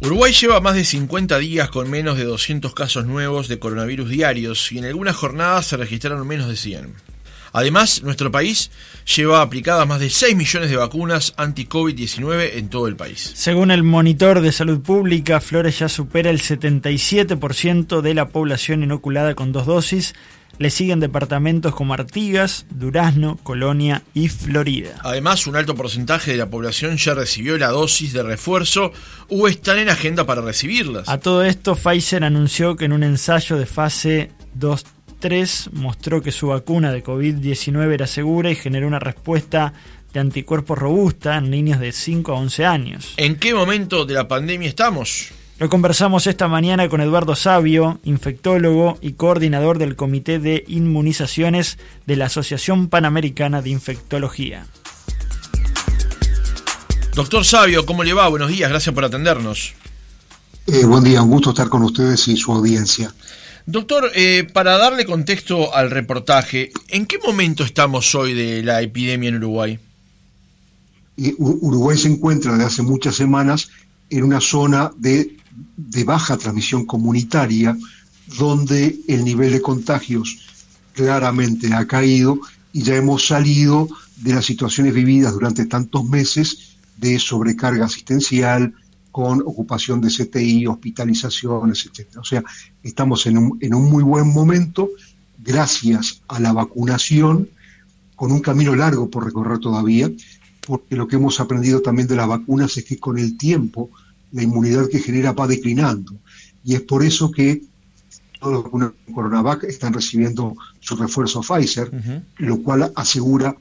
Uruguay lleva más de 50 días con menos de 200 casos nuevos de coronavirus diarios y en algunas jornadas se registraron menos de 100. Además, nuestro país lleva aplicadas más de 6 millones de vacunas anti-COVID-19 en todo el país. Según el monitor de salud pública, Flores ya supera el 77% de la población inoculada con dos dosis le siguen departamentos como Artigas, Durazno, Colonia y Florida. Además, un alto porcentaje de la población ya recibió la dosis de refuerzo o están en agenda para recibirlas. A todo esto, Pfizer anunció que en un ensayo de fase 2-3 mostró que su vacuna de COVID-19 era segura y generó una respuesta de anticuerpos robusta en niños de 5 a 11 años. ¿En qué momento de la pandemia estamos? Lo conversamos esta mañana con Eduardo Sabio, infectólogo y coordinador del Comité de Inmunizaciones de la Asociación Panamericana de Infectología. Doctor Sabio, ¿cómo le va? Buenos días, gracias por atendernos. Eh, buen día, un gusto estar con ustedes y su audiencia. Doctor, eh, para darle contexto al reportaje, ¿en qué momento estamos hoy de la epidemia en Uruguay? Uruguay se encuentra desde hace muchas semanas en una zona de de baja transmisión comunitaria, donde el nivel de contagios claramente ha caído y ya hemos salido de las situaciones vividas durante tantos meses de sobrecarga asistencial, con ocupación de CTI, hospitalizaciones, etc. O sea, estamos en un, en un muy buen momento gracias a la vacunación, con un camino largo por recorrer todavía, porque lo que hemos aprendido también de las vacunas es que con el tiempo la inmunidad que genera va declinando. Y es por eso que todos los Coronavac están recibiendo su refuerzo Pfizer, lo cual asegura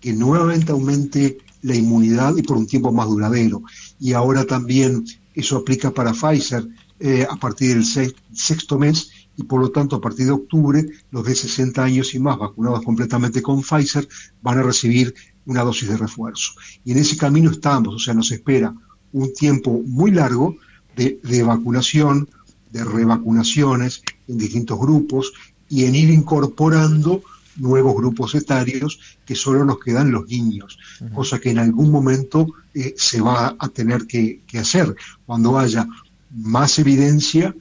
que nuevamente aumente la inmunidad y por un tiempo más duradero. Y ahora también eso aplica para Pfizer eh, a partir del sexto mes y por lo tanto a partir de octubre los de 60 años y más vacunados completamente con Pfizer van a recibir una dosis de refuerzo. Y en ese camino estamos, o sea, nos espera un tiempo muy largo de, vacunación, de revacunaciones en distintos grupos y en ir incorporando nuevos grupos etarios que solo nos quedan los niños, cosa que en algún momento eh, se va a tener que, que, hacer. Cuando haya más evidencia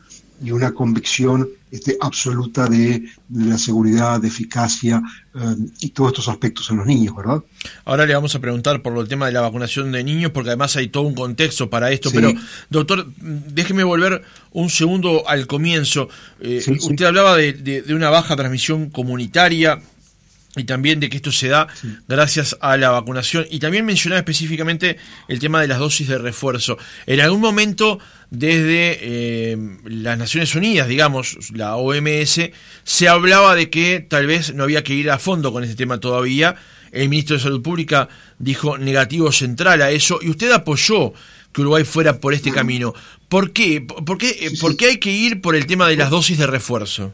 y una convicción este, absoluta de, la seguridad, de eficacia eh, y todos estos aspectos en los niños, ¿verdad? Ahora le vamos a preguntar por el tema de la vacunación de niños, porque además hay todo un contexto para esto, pero doctor, déjeme volver un segundo al comienzo. Eh, usted hablaba de una baja transmisión comunitaria y también de que esto se da gracias a la vacunación. Y también mencionaba específicamente el tema de las dosis de refuerzo. En algún momento, desde eh, las Naciones Unidas, digamos, la OMS, se hablaba de que tal vez no había que ir a fondo con este tema todavía. El ministro de Salud Pública dijo negativo central a eso y usted apoyó que Uruguay fuera por este camino. ¿Por qué? ¿Por qué, ¿Por qué hay que ir por el tema de las dosis de refuerzo?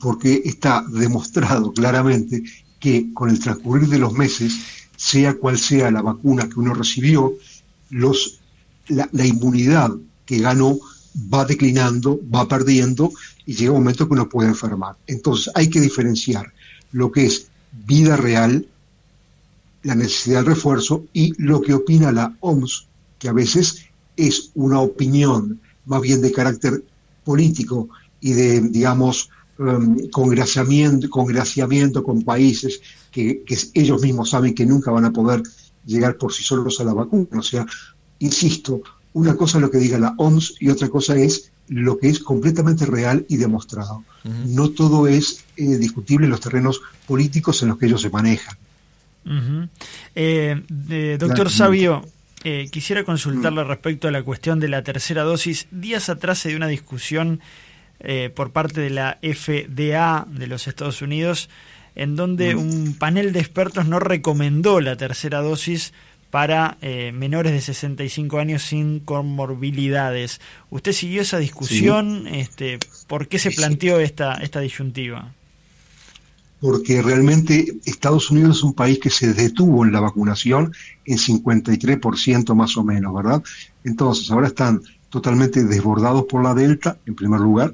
Porque está demostrado claramente que con el transcurrir de los meses, sea cual sea la vacuna que uno recibió, los, la, inmunidad que ganó va declinando, va perdiendo y llega un momento que uno puede enfermar. Entonces hay que diferenciar lo que es vida real, la necesidad de refuerzo y lo que opina la OMS, que a veces es una opinión más bien de carácter político y de, digamos, um, congraciamiento, congraciamiento con países que, ellos mismos saben que nunca van a poder llegar por sí solos a la vacuna. O sea, insisto, una cosa es lo que diga la OMS y otra cosa es lo que es completamente real y demostrado. No todo es eh, discutible en los terrenos políticos en los que ellos se manejan. Eh, eh, doctor Sabio, quisiera consultarle mm. respecto a la cuestión de la tercera dosis. Días atrás se dio una discusión eh, por parte de la FDA de los Estados Unidos, en donde un panel de expertos no recomendó la tercera dosis para eh, menores de 65 años sin comorbilidades. ¿Usted siguió esa discusión? Este, ¿Por qué se planteó esta, esta disyuntiva? Porque realmente Estados Unidos es un país que se detuvo en la vacunación en 53% más o menos, ¿verdad? Entonces, ahora están totalmente desbordados por la Delta, en primer lugar,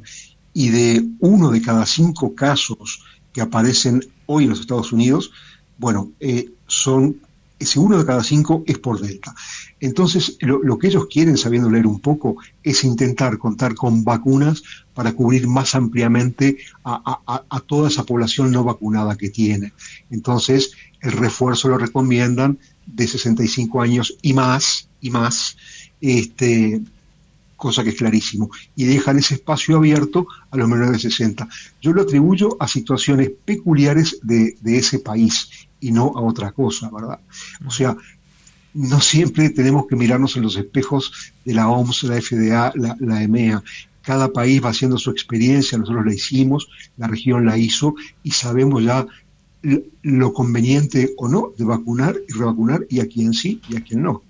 y de uno de cada cinco casos que aparecen hoy en los Estados Unidos, bueno, eh, son ese uno de cada cinco es por Delta. Entonces, lo, que ellos quieren, sabiendo leer un poco, es intentar contar con vacunas para cubrir más ampliamente a, toda esa población no vacunada que tiene. Entonces, el refuerzo lo recomiendan de 65 años y más, y más, este, cosa que es clarísimo, y dejan ese espacio abierto a los menores de 60. Yo lo atribuyo a situaciones peculiares de, de ese país y no a otra cosa, ¿verdad? O sea, no siempre tenemos que mirarnos en los espejos de la OMS, la FDA, la, EMEA. Cada país va haciendo su experiencia, nosotros la hicimos, la región la hizo y sabemos ya lo conveniente o no de vacunar y revacunar y a quién sí y a quién no.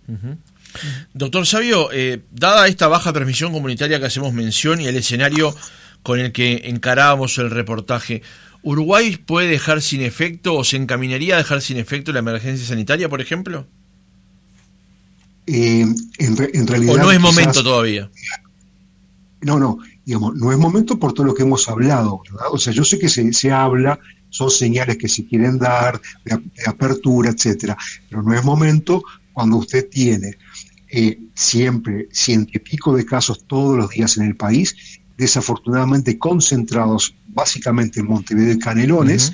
Doctor Sabio, eh, dada esta baja transmisión comunitaria que hacemos mención y el escenario con el que encarábamos el reportaje, ¿Uruguay puede dejar sin efecto o se encaminaría a dejar sin efecto la emergencia sanitaria, por ejemplo? Eh, en, realidad... ¿O no es momento todavía? No, no, digamos, no es momento por todo lo que hemos hablado, ¿verdad? O sea, yo sé que se, habla, son señales que se quieren dar, de, apertura, etcétera, pero no es momento cuando usted tiene eh, siempre ciento y pico de casos todos los días en el país desafortunadamente concentrados básicamente en Montevideo y Canelones,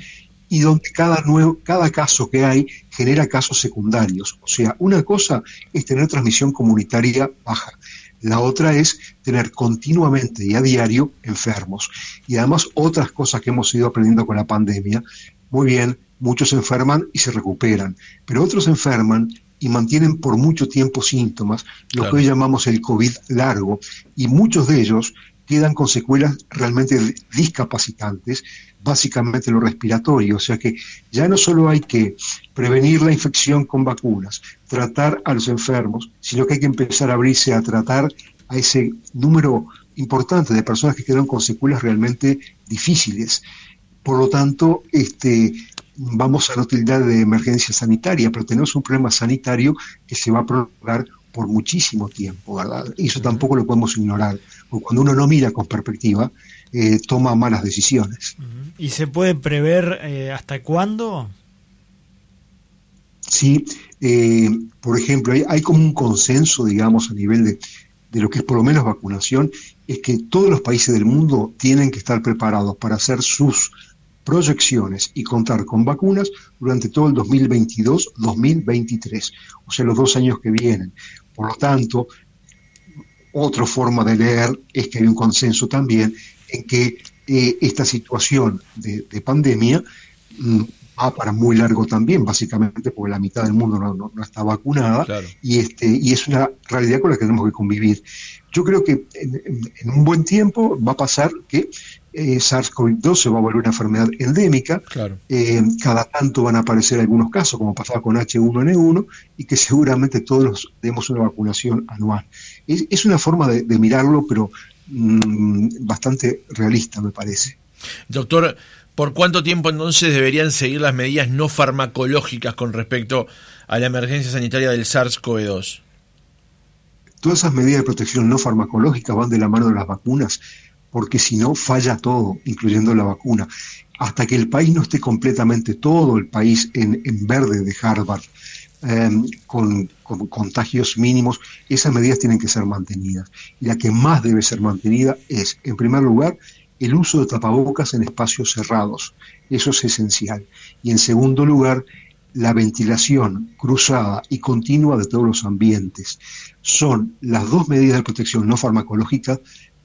y donde cada, nuevo, cada caso que hay genera casos secundarios. O sea, una cosa es tener transmisión comunitaria baja, la otra es tener continuamente y a diario enfermos. Y además otras cosas que hemos ido aprendiendo con la pandemia, muy bien, muchos enferman y se recuperan, pero otros enferman y mantienen por mucho tiempo síntomas, lo que hoy llamamos el COVID largo, y muchos de ellos quedan con secuelas realmente discapacitantes, básicamente lo respiratorio. O sea que ya no solo hay que prevenir la infección con vacunas, tratar a los enfermos, sino que hay que empezar a abrirse a tratar a ese número importante de personas que quedan con secuelas realmente difíciles. Por lo tanto, este, vamos a la utilidad de emergencia sanitaria, pero tenemos un problema sanitario que se va a prolongar por muchísimo tiempo, ¿verdad? Y eso tampoco lo podemos ignorar, porque cuando uno no mira con perspectiva, eh, toma malas decisiones. ¿Y se puede prever eh, hasta cuándo? Sí, eh, por ejemplo, hay, como un consenso, digamos, a nivel de, de lo que es por lo menos vacunación, es que todos los países del mundo tienen que estar preparados para hacer sus proyecciones y contar con vacunas durante todo el 2022-2023, o sea, los dos años que vienen. Por lo tanto, otra forma de leer es que hay un consenso también en que eh, esta situación de, pandemia mm, va para muy largo también, básicamente porque la mitad del mundo no, está vacunada y, este, y es una realidad con la que tenemos que convivir. Yo creo que en un buen tiempo va a pasar que eh, SARS-CoV-2 se va a volver una enfermedad endémica. Eh, cada tanto van a aparecer algunos casos, como pasaba con H1N1, y que seguramente todos demos una vacunación anual. Es, una forma de, mirarlo, pero mm, bastante realista, me parece. Doctor, ¿por cuánto tiempo entonces deberían seguir las medidas no farmacológicas con respecto a la emergencia sanitaria del SARS-CoV-2? Todas esas medidas de protección no farmacológicas van de la mano de las vacunas porque si no falla todo, incluyendo la vacuna. Hasta que el país no esté completamente todo el país en, verde de Harvard, em, con, contagios mínimos, esas medidas tienen que ser mantenidas. Y la que más debe ser mantenida es, en primer lugar, el uso de tapabocas en espacios cerrados. Eso es esencial. Y en segundo lugar, la ventilación cruzada y continua de todos los ambientes. Son las dos medidas de protección no farmacológica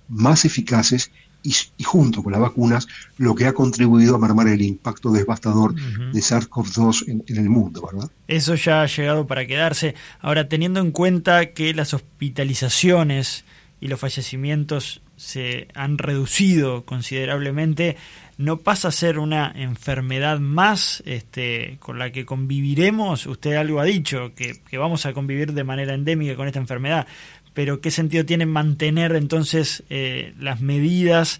más eficaces y, junto con las vacunas lo que ha contribuido a mermar el impacto devastador de SARS-CoV-2 en, el mundo, ¿verdad? Eso ya ha llegado para quedarse. Ahora, teniendo en cuenta que las hospitalizaciones y los fallecimientos se han reducido considerablemente, no pasa a ser una enfermedad más este, con la que conviviremos. Usted algo ha dicho, que, que, vamos a convivir de manera endémica con esta enfermedad, pero ¿qué sentido tiene mantener entonces eh, las medidas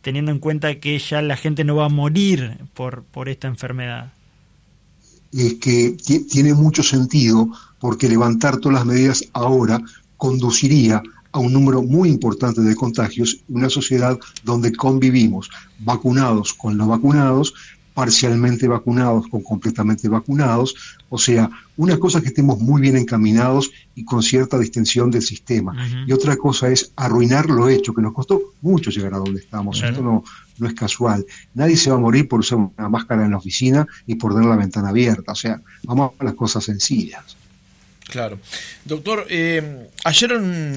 teniendo en cuenta que ya la gente no va a morir por, por esta enfermedad? Es que tiene mucho sentido porque levantar todas las medidas ahora conduciría a un número muy importante de contagios, una sociedad donde convivimos vacunados con no vacunados, parcialmente vacunados con completamente vacunados. O sea, una cosa es que estemos muy bien encaminados y con cierta distensión del sistema. Y otra cosa es arruinar lo hecho, que nos costó mucho llegar a donde estamos. Esto no, no es casual. Nadie se va a morir por usar una máscara en la oficina y por tener la ventana abierta. O sea, vamos a las cosas sencillas. Claro. Doctor, eh, ayer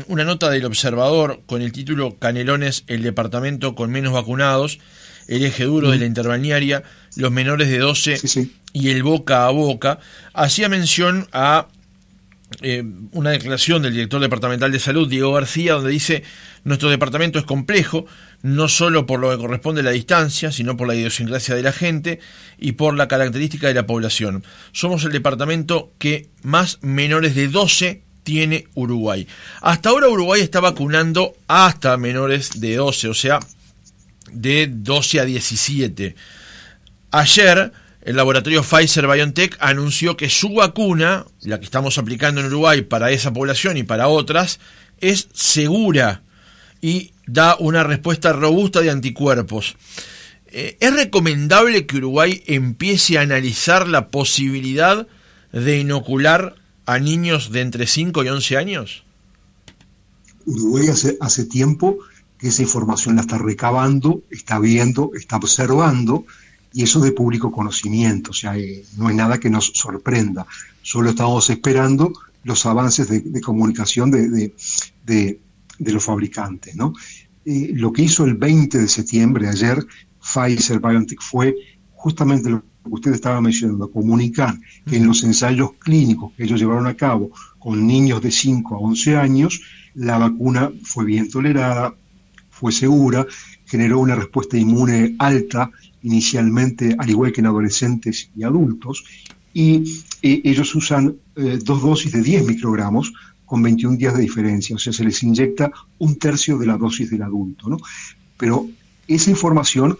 una nota del Observador con el título Canelones, el departamento con menos vacunados, el eje duro de la interbalnearia, los menores de 12 y el boca a boca, hacía mención a eh, una declaración del director departamental de salud, Diego García, donde dice, nuestro departamento es complejo, no solo por lo que corresponde a la distancia, sino por la idiosincrasia de la gente y por la característica de la población. Somos el departamento que más menores de 12 tiene Uruguay. Hasta ahora Uruguay está vacunando hasta menores de 12, o sea, de 12 a 17. Ayer, el laboratorio Pfizer BioNTech anunció que su vacuna, la que estamos aplicando en Uruguay para esa población y para otras, es segura y da una respuesta robusta de anticuerpos. Eh, ¿Es recomendable que Uruguay empiece a analizar la posibilidad de inocular a niños de entre 5 y 11 años? Uruguay hace, hace tiempo que esa información la está recabando, está viendo, está observando, y eso de público conocimiento, o sea, eh, no es nada que nos sorprenda, solo estamos esperando los avances de, comunicación de, de los fabricantes. ¿no? Eh, lo que hizo el 20 de septiembre, ayer, Pfizer BioNTech fue justamente lo que usted estaba mencionando, comunicar que en los ensayos clínicos que ellos llevaron a cabo con niños de 5 a 11 años, la vacuna fue bien tolerada, fue segura, generó una respuesta inmune alta inicialmente, al igual que en adolescentes y adultos, y eh, ellos usan eh, dos dosis de 10 microgramos con 21 días de diferencia, o sea, se les inyecta un tercio de la dosis del adulto, ¿no? Pero esa información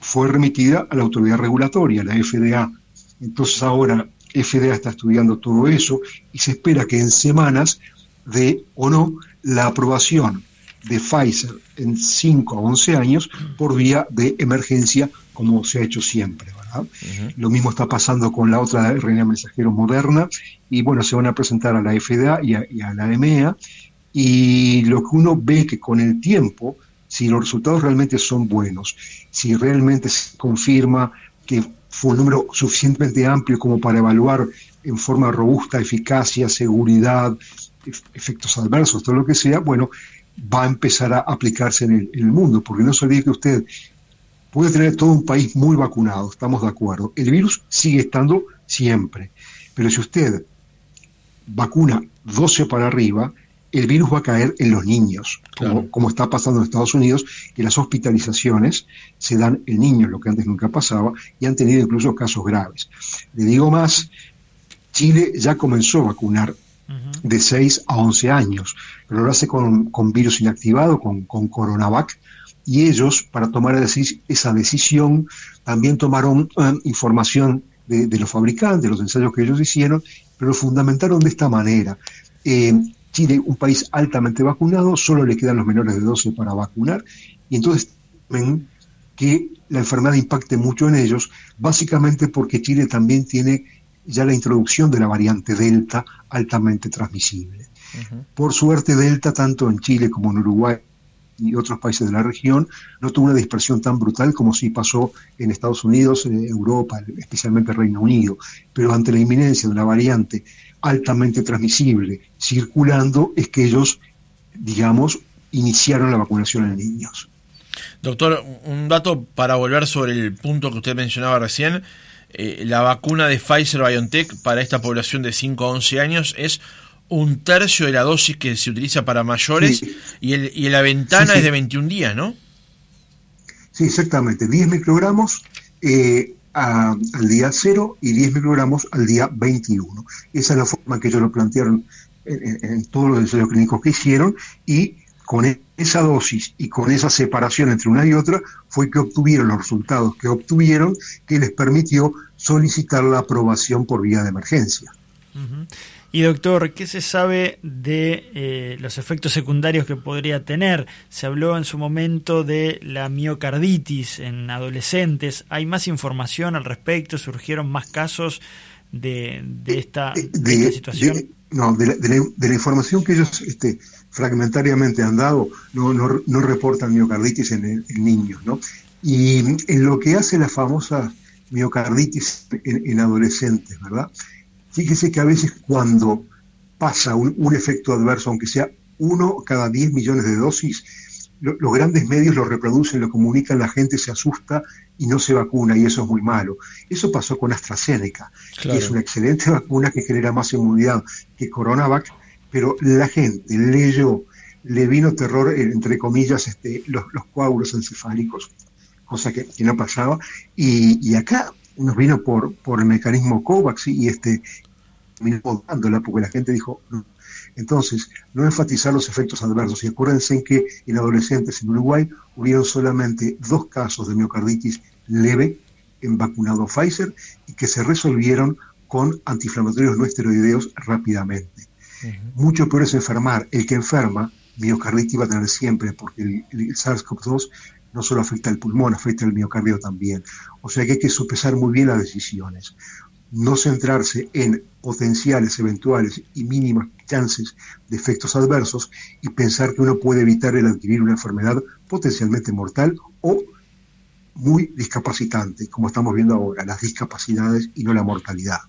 fue remitida a la autoridad regulatoria, la FDA. Entonces ahora FDA está estudiando todo eso y se espera que en semanas dé o no la aprobación de Pfizer en 5 a 11 años por vía de emergencia, como se ha hecho siempre. Lo mismo está pasando con la otra RNA mensajero moderna y bueno, se van a presentar a la FDA y a, la EMEA y lo que uno ve que con el tiempo, si los resultados realmente son buenos, si realmente se confirma que fue un número suficientemente amplio como para evaluar en forma robusta eficacia, seguridad, efectos adversos, todo lo que sea, bueno, va a empezar a aplicarse en el, en el mundo, porque no se olvide que usted puede tener todo un país muy vacunado, estamos de acuerdo. El virus sigue estando siempre, pero si usted vacuna 12 para arriba, el virus va a caer en los niños, como, está pasando en Estados Unidos, que las hospitalizaciones se dan en niños, lo que antes nunca pasaba, y han tenido incluso casos graves. Le digo más, Chile ya comenzó a vacunar de 6 a 11 años, pero lo hace con, virus inactivado, con, con Coronavac, y ellos, para tomar esa decisión, también tomaron eh, información de, los fabricantes, de los ensayos que ellos hicieron, pero lo fundamentaron de esta manera. Eh, Chile, un país altamente vacunado, solo le quedan los menores de 12 para vacunar, y entonces que la enfermedad impacte mucho en ellos, básicamente porque Chile también tiene ya la introducción de la variante Delta altamente transmisible. Por suerte, Delta, tanto en Chile como en Uruguay, y otros países de la región, no tuvo una dispersión tan brutal como sí pasó en Estados Unidos, en Europa, especialmente Reino Unido. Pero ante la inminencia de una variante altamente transmisible circulando, es que ellos, digamos, iniciaron la vacunación en niños. Doctor, un dato para volver sobre el punto que usted mencionaba recién. Eh, la vacuna de Pfizer BioNTech para esta población de 5 a 11 años es un tercio de la dosis que se utiliza para mayores y, el, y la ventana es de 21 días, ¿no? Sí, exactamente. 10 microgramos eh, al día 0 y 10 microgramos al día 21. Esa es la forma que ellos lo plantearon en, todos los ensayos clínicos que hicieron y con esa dosis y con esa separación entre una y otra fue que obtuvieron los resultados que obtuvieron que les permitió solicitar la aprobación por vía de emergencia. Y doctor, ¿qué se sabe de eh, los efectos secundarios que podría tener? Se habló en su momento de la miocarditis en adolescentes. ¿Hay más información al respecto? ¿Surgieron más casos de, esta, situación? no, de la, información que ellos este, fragmentariamente han dado, no, no, reportan miocarditis en, niños. ¿no? Y en lo que hace la famosa miocarditis en adolescentes, ¿verdad? Fíjese que a veces cuando pasa un, efecto adverso, aunque sea uno cada 10 millones de dosis, los grandes medios lo reproducen, lo comunican, la gente se asusta y no se vacuna y eso es muy malo. Eso pasó con AstraZeneca, que es una excelente vacuna que genera más inmunidad que CoronaVac, pero la gente leyó, le vino terror, entre comillas, este, los, coágulos encefálicos, cosa que, no pasaba, y, acá nos vino por, por el mecanismo COVAX y este dándola porque la gente dijo Entonces, no enfatizar los efectos adversos. Y acuérdense en que en adolescentes en Uruguay hubieron solamente dos casos de miocarditis leve en vacunado Pfizer y que se resolvieron con antiinflamatorios no esteroideos rápidamente. Mucho peor es enfermar. El que enferma, miocarditis va a tener siempre, porque el, el SARS-CoV-2 no solo afecta al pulmón, afecta al miocardio también. O sea que hay que sopesar muy bien las decisiones. No centrarse en potenciales, eventuales y mínimas chances de efectos adversos y pensar que uno puede evitar el adquirir una enfermedad potencialmente mortal o muy discapacitante, como estamos viendo ahora, las discapacidades y no la mortalidad.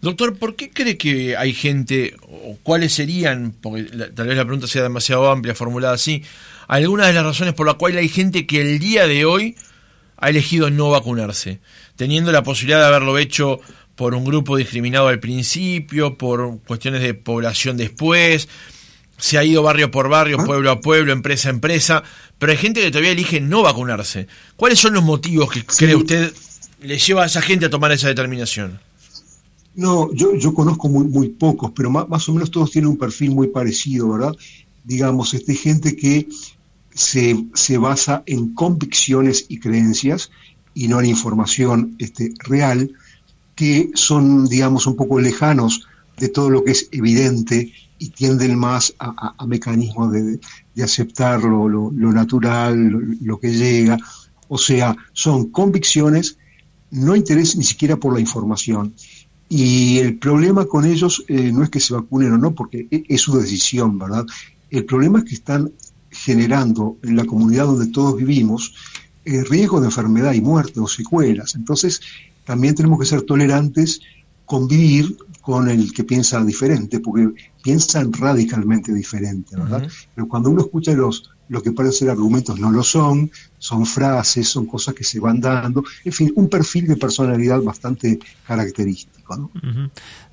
Doctor, ¿por qué cree que hay gente, o cuáles serían, porque tal vez la pregunta sea demasiado amplia, formulada así, algunas de las razones por las cuales hay gente que el día de hoy ha elegido no vacunarse, teniendo la posibilidad de haberlo hecho por un grupo discriminado al principio, por cuestiones de población después, se ha ido barrio por barrio, ah. pueblo a pueblo, empresa a empresa, pero hay gente que todavía elige no vacunarse. ¿Cuáles son los motivos que cree usted le lleva a esa gente a tomar esa determinación? No, yo, yo conozco muy, muy pocos, pero más, o menos todos tienen un perfil muy parecido, ¿verdad? Digamos, este gente que se, se basa en convicciones y creencias y no en información este, real, que son, digamos, un poco lejanos de todo lo que es evidente y tienden más a, mecanismos de, aceptar lo, natural, lo, que llega. O sea, son convicciones, no interés ni siquiera por la información. Y el problema con ellos eh, no es que se vacunen o no, porque e, es su decisión, ¿verdad? El problema es que están generando en la comunidad donde todos vivimos eh, riesgo de enfermedad y muerte o secuelas. Entonces, también tenemos que ser tolerantes, convivir con el que piensa diferente, porque piensan radicalmente diferente, ¿verdad? Pero cuando uno escucha los, lo que parecen ser argumentos, no lo son, son frases, son cosas que se van dando, en fin, un perfil de personalidad bastante característico.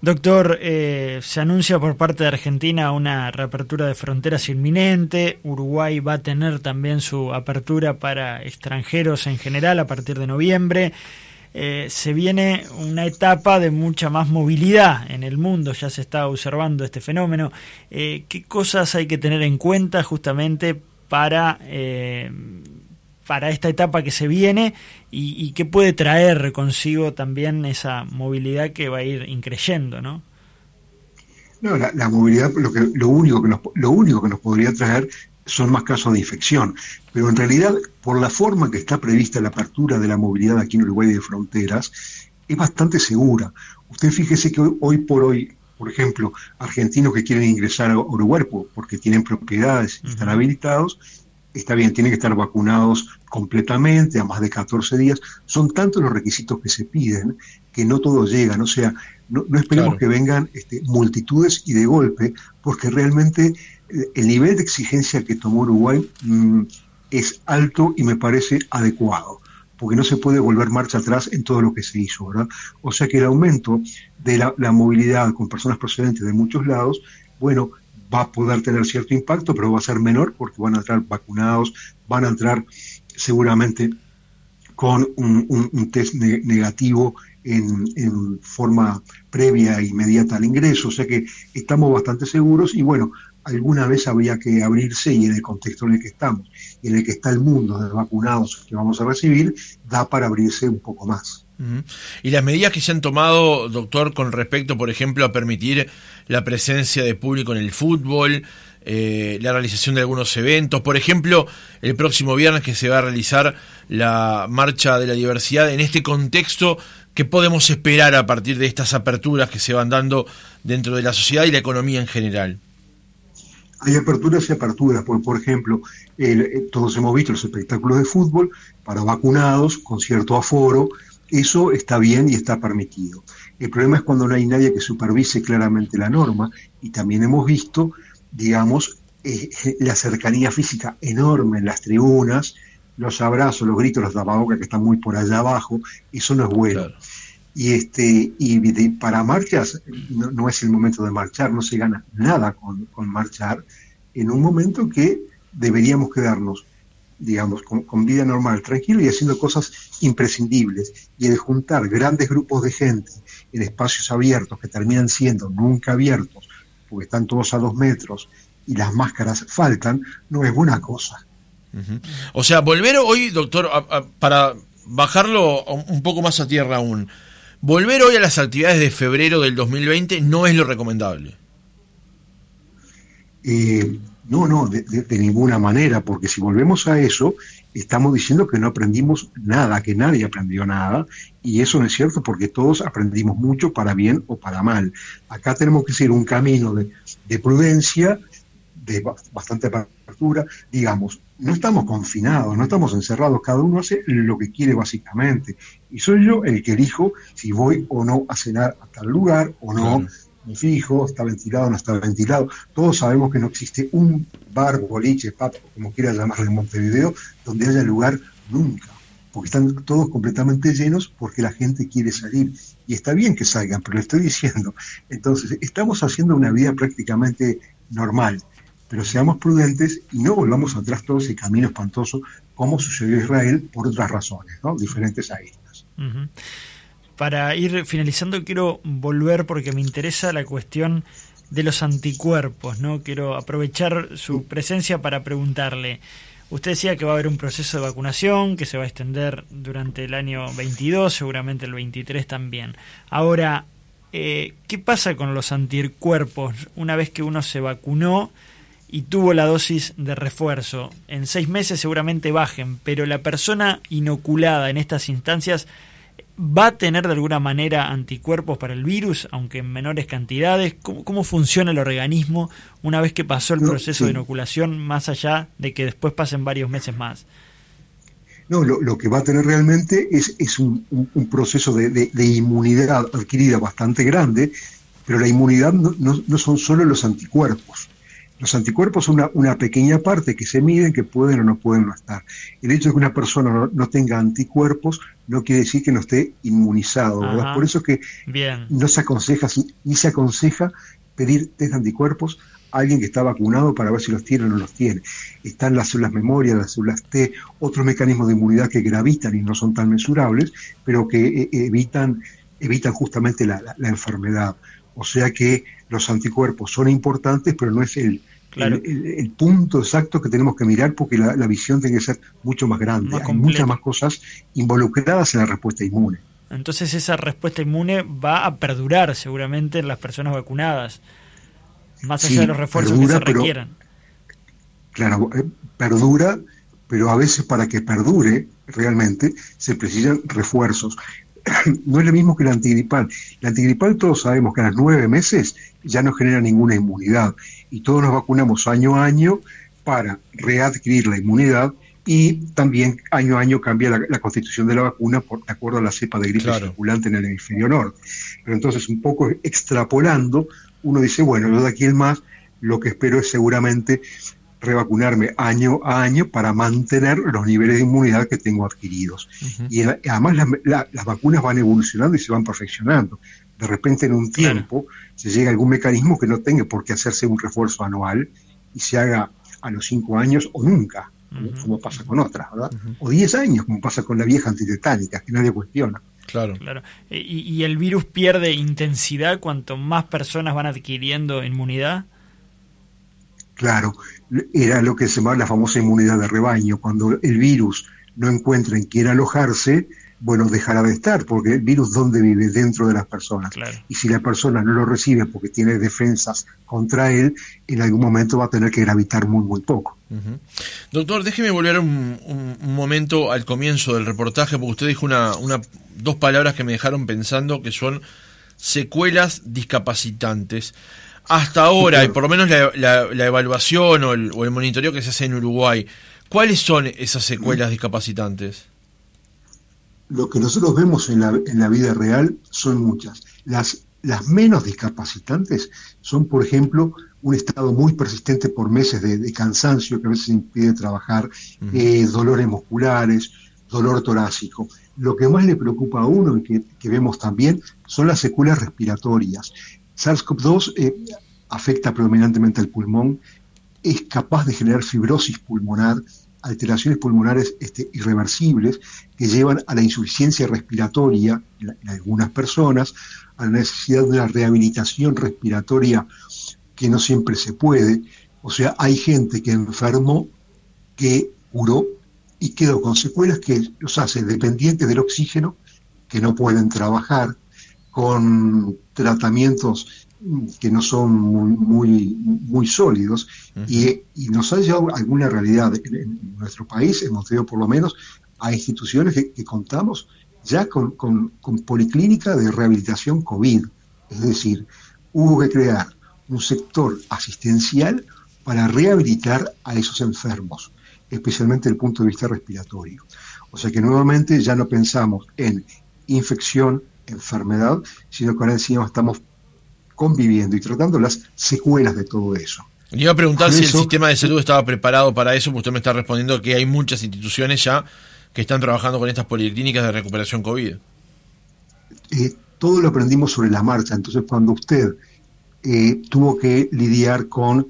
Doctor, eh, se anuncia por parte de Argentina una reapertura de fronteras inminente, Uruguay va a tener también su apertura para extranjeros en general a partir de noviembre. Eh, se viene una etapa de mucha más movilidad en el mundo, ya se está observando este fenómeno. Eh, ¿Qué cosas hay que tener en cuenta justamente para, eh, para esta etapa que se viene y, y qué puede traer consigo también esa movilidad que va a ir increyendo, ¿no? No, la, movilidad lo, que, lo, único que nos, lo único que nos podría traer son más casos de infección. Pero en realidad, por la forma que está prevista la apertura de la movilidad aquí en Uruguay de fronteras, es bastante segura. Usted fíjese que hoy, por hoy, por ejemplo, argentinos que quieren ingresar a Uruguay porque tienen propiedades y están habilitados, está bien, tienen que estar vacunados completamente a más de 14 días. Son tantos los requisitos que se piden que no todos llegan. O sea, no, esperemos que vengan este, multitudes y de golpe, porque realmente el nivel de exigencia que tomó Uruguay mm, es alto y me parece adecuado, porque no se puede volver marcha atrás en todo lo que se hizo, ¿verdad? O sea que el aumento de la, movilidad con personas procedentes de muchos lados, bueno, va a poder tener cierto impacto, pero va a ser menor porque van a entrar vacunados, van a entrar seguramente con un, test negativo en, en, forma previa e inmediata al ingreso, o sea que estamos bastante seguros y bueno, alguna vez habría que abrirse y en el contexto en el que estamos y en el que está el mundo de vacunados que vamos a recibir, da para abrirse un poco más. Y las medidas que se han tomado, doctor, con respecto, por ejemplo, a permitir la presencia de público en el fútbol, eh, la realización de algunos eventos, por ejemplo, el próximo viernes que se va a realizar la Marcha de la Diversidad, en este contexto, ¿qué podemos esperar a partir de estas aperturas que se van dando dentro de la sociedad y la economía en general? Hay aperturas y aperturas, porque por ejemplo, eh, todos hemos visto los espectáculos de fútbol para vacunados con cierto aforo, eso está bien y está permitido. El problema es cuando no hay nadie que supervise claramente la norma y también hemos visto, digamos, eh, la cercanía física enorme en las tribunas, los abrazos, los gritos, los tapabocas que están muy por allá abajo, eso no es bueno. Y, este, y para marchas no, es el momento de marchar, no se gana nada con, con marchar, en un momento que deberíamos quedarnos digamos, con, vida normal, tranquilo y haciendo cosas imprescindibles. Y el juntar grandes grupos de gente en espacios abiertos que terminan siendo nunca abiertos, porque están todos a dos metros y las máscaras faltan, no es buena cosa. O sea, volver hoy, doctor, para bajarlo un poco más a tierra aún, volver hoy a las actividades de febrero del 2020 no es lo recomendable. Eh, no, no, de, ninguna manera, porque si volvemos a eso, estamos diciendo que no aprendimos nada, que nadie aprendió nada, y eso no es cierto porque todos aprendimos mucho para bien o para mal. Acá tenemos que seguir un camino de, prudencia, de bastante apertura, digamos, no estamos confinados, no estamos encerrados, cada uno hace lo que quiere básicamente, y soy yo el que elijo si voy o no a cenar a tal lugar o no. Fijo, está ventilado o no está ventilado. Todos sabemos que no existe un bar, boliche, pub, como quiera llamarlo en Montevideo, donde haya lugar nunca, porque están todos completamente llenos porque la gente quiere salir. Y está bien que salgan, pero le estoy diciendo, entonces estamos haciendo una vida prácticamente normal, pero seamos prudentes y no volvamos atrás todo ese camino espantoso como sucedió en Israel por otras razones, ¿no? diferentes a estas para ir finalizando, quiero volver porque me interesa la cuestión de los anticuerpos, ¿no? Quiero aprovechar su presencia para preguntarle. Usted decía que va a haber un proceso de vacunación que se va a extender durante el año 22, seguramente el 23 también. Ahora, eh, ¿qué pasa con los anticuerpos una vez que uno se vacunó y tuvo la dosis de refuerzo? En seis meses seguramente bajen, pero la persona inoculada en estas instancias ¿Va a tener de alguna manera anticuerpos para el virus, aunque en menores cantidades? ¿Cómo, funciona el organismo una vez que pasó el proceso de inoculación, más allá de que después pasen varios meses más? No, lo, que va a tener realmente es, es un, proceso de, inmunidad adquirida bastante grande, pero la inmunidad no son solo los anticuerpos. Los anticuerpos son una, pequeña parte que se miden que pueden o no pueden no estar. El hecho de que una persona no, tenga anticuerpos no quiere decir que no esté inmunizado. Por eso es que no se aconseja ni se aconseja pedir test de anticuerpos a alguien que está vacunado para ver si los tiene o no los tiene. Están las células memoria, las células T, otros mecanismos de inmunidad que gravitan y no son tan mesurables, pero que eh, evitan, evitan justamente la enfermedad. O sea que los anticuerpos son importantes, pero no es el, el, punto exacto que tenemos que mirar porque la, visión tiene que ser mucho más grande. Hay muchas más cosas involucradas en la respuesta inmune. Entonces esa respuesta inmune va a perdurar seguramente en las personas vacunadas, más allá de los refuerzos que se requieran. claro, eh, perdura, pero a veces para que perdure realmente se precisan refuerzos. No es lo mismo que la antigripal. La antigripal todos sabemos que a los nueve meses ya no genera ninguna inmunidad y todos nos vacunamos año a año para readquirir la inmunidad y también año a año cambia la, constitución de la vacuna por, de acuerdo a la cepa de gripe circulante en el hemisferio norte. Pero entonces un poco extrapolando, uno dice, bueno, yo de aquí en más lo que espero es seguramente revacunarme año a año para mantener los niveles de inmunidad que tengo adquiridos. Y además las vacunas van evolucionando y se van perfeccionando. De repente en un tiempo se llega a algún mecanismo que no tenga por qué hacerse un refuerzo anual y se haga a los cinco años o nunca, como pasa con otras, ¿verdad? O diez años, como pasa con la vieja antitetánica, que nadie cuestiona. Claro. claro. ¿Y, ¿Y el virus pierde intensidad cuanto más personas van adquiriendo inmunidad? Claro, era lo que se llama la famosa inmunidad de rebaño. Cuando el virus no encuentra en quién alojarse, bueno, dejará de estar, porque el virus dónde vive, dentro de las personas. Y si la persona no lo recibe porque tiene defensas contra él, en algún momento va a tener que gravitar muy, muy poco. Doctor, déjeme volver un, momento al comienzo del reportaje, porque usted dijo una, una, dos palabras que me dejaron pensando que son secuelas discapacitantes. Hasta ahora, y por lo menos la, evaluación o el, o el monitoreo que se hace en Uruguay, ¿cuáles son esas secuelas discapacitantes? lo que nosotros vemos en la, en la vida real son muchas. Las, las menos discapacitantes son, por ejemplo, un estado muy persistente por meses de, cansancio que a veces impide trabajar, eh, dolores musculares, dolor torácico. Lo que más le preocupa a uno y que, vemos también son las secuelas respiratorias. SARS-CoV-2 eh, afecta predominantemente al pulmón, es capaz de generar fibrosis pulmonar, alteraciones pulmonares este, irreversibles que llevan a la insuficiencia respiratoria en, algunas personas, a la necesidad de una rehabilitación respiratoria que no siempre se puede. O sea, hay gente que enfermó, que curó y quedó con secuelas que los hace dependientes del oxígeno, que no pueden trabajar, con tratamientos que no son muy, muy, muy sólidos y, nos ha llevado alguna realidad. En, nuestro país hemos tenido por lo menos a instituciones que, contamos ya con, con, policlínica de rehabilitación COVID. Es decir, hubo que crear un sector asistencial para rehabilitar a esos enfermos, especialmente desde el punto de vista respiratorio. O sea que nuevamente ya no pensamos en infección, enfermedad, sino que ahora encima estamos conviviendo y tratando las secuelas de todo eso. Le iba a preguntar si el sistema de salud estaba preparado para eso, porque usted me está respondiendo que hay muchas instituciones ya que están trabajando con estas policlínicas de recuperación COVID. Eh, todo lo aprendimos sobre la marcha, entonces cuando usted eh, tuvo que lidiar con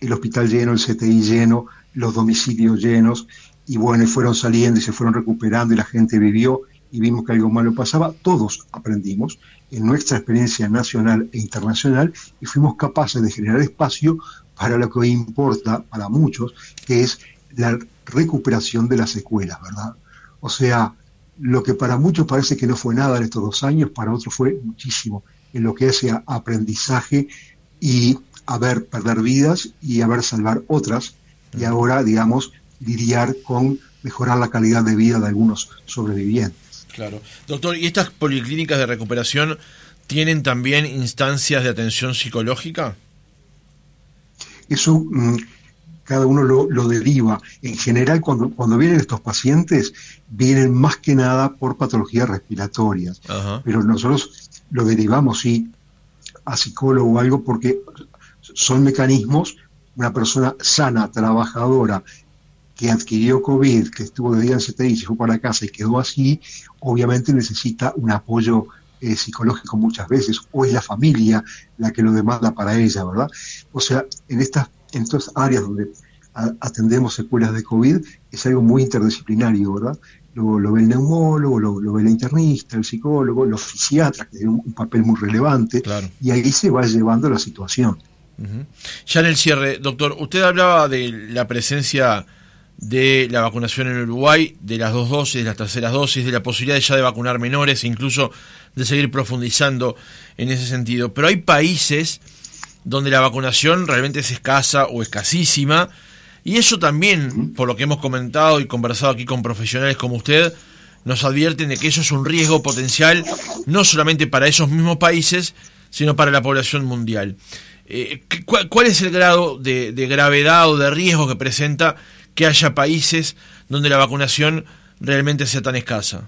el hospital lleno, el CTI lleno, los domicilios llenos, y bueno, y fueron saliendo y se fueron recuperando y la gente vivió y vimos que algo malo pasaba, todos aprendimos en nuestra experiencia nacional e internacional y fuimos capaces de generar espacio para lo que hoy importa para muchos, que es la recuperación de las secuelas, ¿verdad? O sea, lo que para muchos parece que no fue nada en estos dos años, para otros fue muchísimo en lo que hace aprendizaje y a ver perder vidas y a ver salvar otras y ahora, digamos, lidiar con mejorar la calidad de vida de algunos sobrevivientes. Claro. Doctor, ¿y estas policlínicas de recuperación tienen también instancias de atención psicológica? Eso mm, cada uno lo, deriva. En general, cuando, cuando vienen estos pacientes, vienen más que nada por patologías respiratorias. Pero nosotros lo derivamos, sí, a psicólogo o algo, porque son mecanismos, una persona sana, trabajadora, que adquirió COVID, que estuvo de día en CTI, se fue para casa y quedó así, obviamente necesita un apoyo eh, psicológico muchas veces, o es la familia la que lo demanda para ella, ¿verdad? O sea, en estas, en estas áreas donde atendemos secuelas de COVID es algo muy interdisciplinario, ¿verdad? Lo, lo ve el neumólogo, lo, ve el internista, el psicólogo, los fisiatras, que tienen un, papel muy relevante, y ahí se va llevando la situación. Ya en el cierre, doctor, usted hablaba de la presencia de la vacunación en Uruguay, de las dos dosis, de las terceras dosis, de la posibilidad ya de vacunar menores incluso de seguir profundizando en ese sentido. Pero hay países donde la vacunación realmente es escasa o escasísima, y eso también, por lo que hemos comentado y conversado aquí con profesionales como usted, nos advierten de que eso es un riesgo potencial no solamente para esos mismos países, sino para la población mundial. Eh, ¿cuál, es el grado de gravedad o de riesgo que presenta que haya países donde la vacunación realmente sea tan escasa.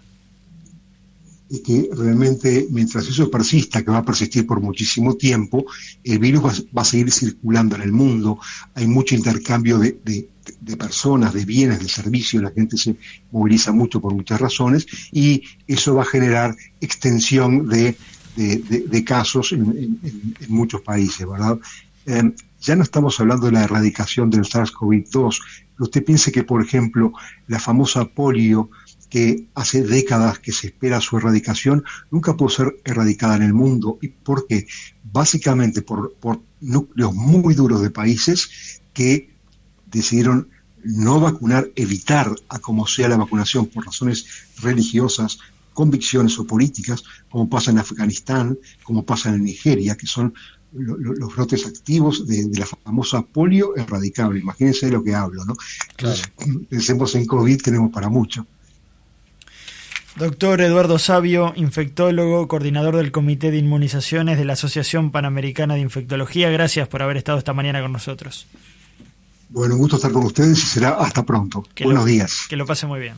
Y que realmente, mientras eso persista, que va a persistir por muchísimo tiempo, el virus va, a seguir circulando en el mundo. Hay mucho intercambio de, personas, de bienes, de servicios, la gente se moviliza mucho por muchas razones y eso va a generar extensión de, casos en, muchos países, ¿verdad? Eh, ya no estamos hablando de la erradicación del SARS-CoV-2, usted piense que, por ejemplo, la famosa polio, que hace décadas que se espera su erradicación, nunca pudo ser erradicada en el mundo. ¿Y por qué? Básicamente por, núcleos muy duros de países que decidieron no vacunar, evitar a como sea la vacunación por razones religiosas, convicciones o políticas, como pasa en Afganistán, como pasa en Nigeria, que son los brotes activos de, la famosa polio erradicable. Imagínense de lo que hablo, ¿no? pensemos en COVID, tenemos para mucho. Doctor Eduardo Sabio, infectólogo, coordinador del Comité de Inmunizaciones de la Asociación Panamericana de Infectología, gracias por haber estado esta mañana con nosotros. Bueno, un gusto estar con ustedes y será hasta pronto. Buenos días. Que lo pase muy bien.